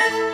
you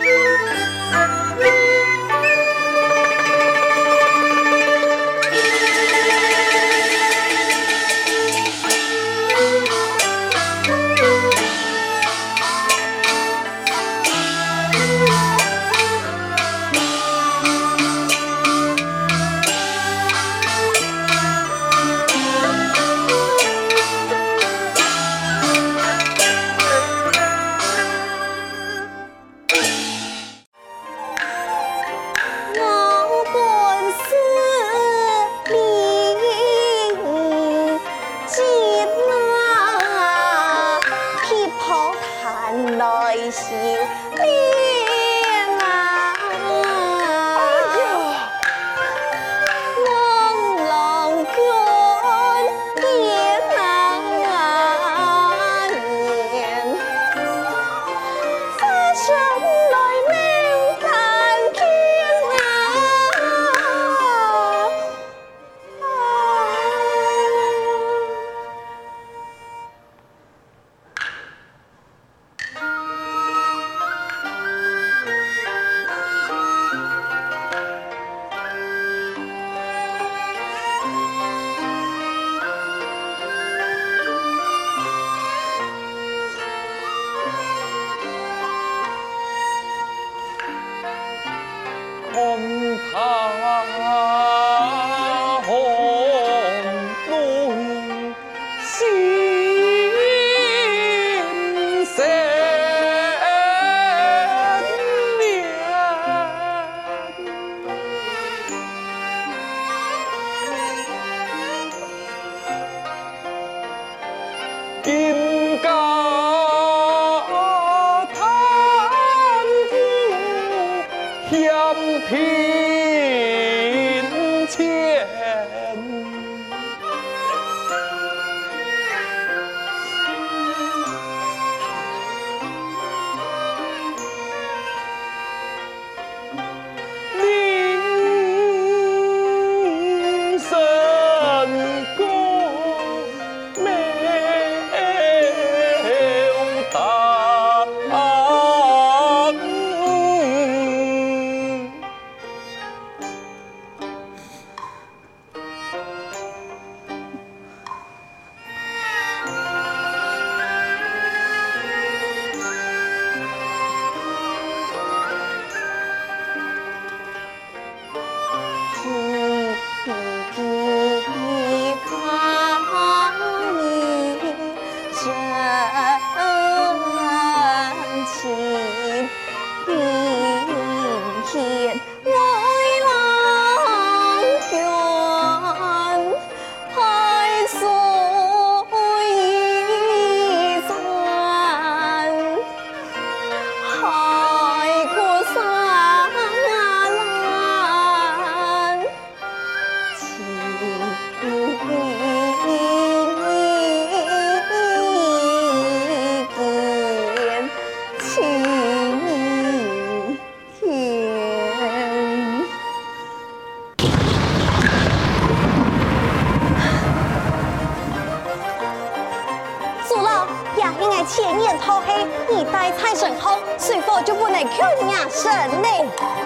太神心，是否就不能 Q 你啊，省你？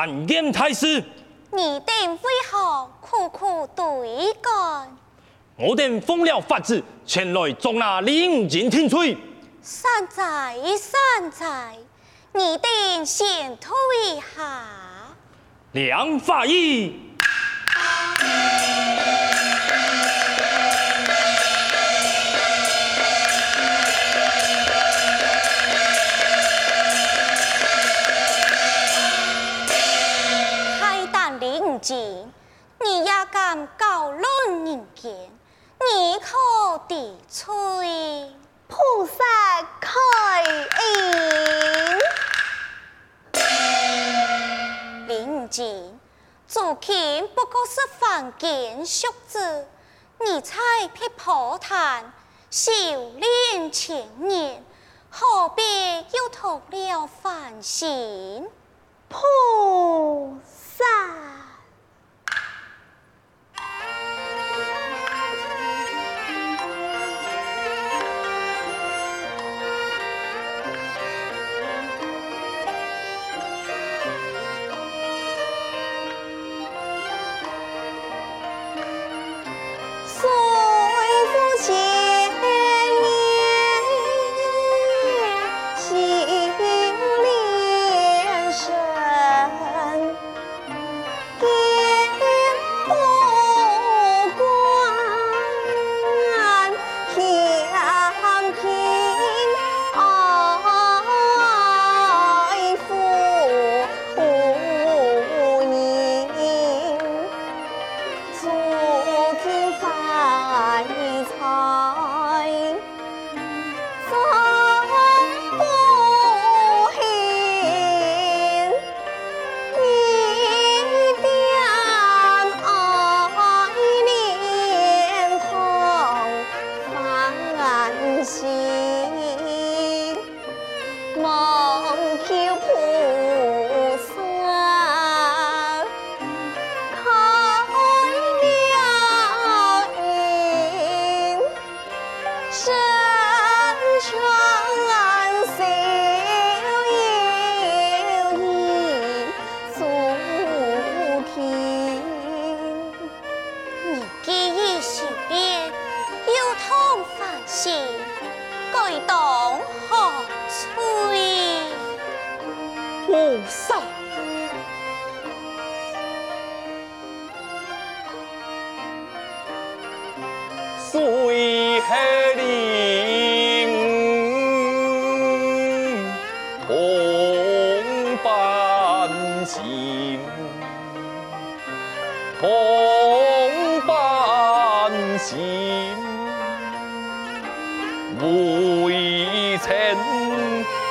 暗箭太师，你等为何苦苦对干？我等奉了法旨前来捉拿你，毋情听罪。山寨，山寨，你等先退下。梁法医。老卵人见，耳可地吹，菩萨开恩。你不知，自不过是凡间俗子，你才撇破坛，修炼千年，何必又投了凡心？菩萨。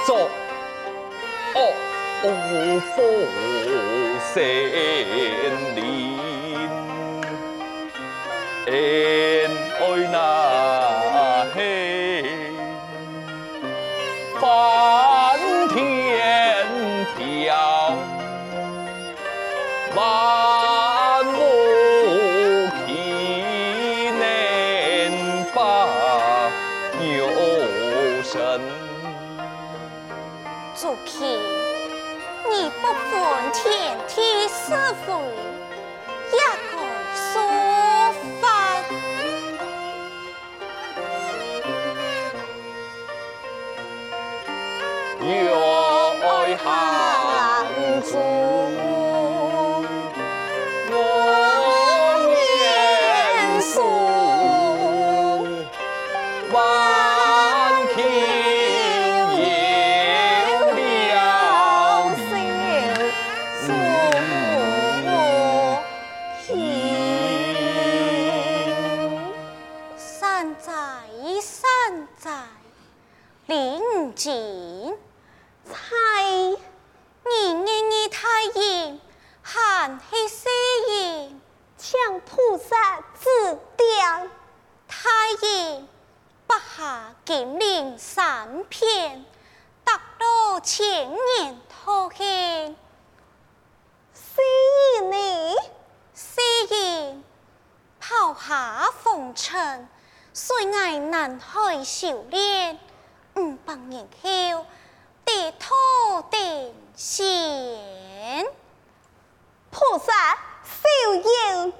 作惡火成年，恩愛難。地吐定现，菩萨手有念。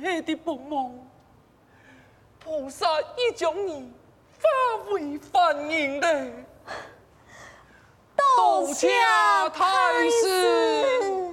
还的布梦，菩萨已将你化为凡人嘞，倒下太师。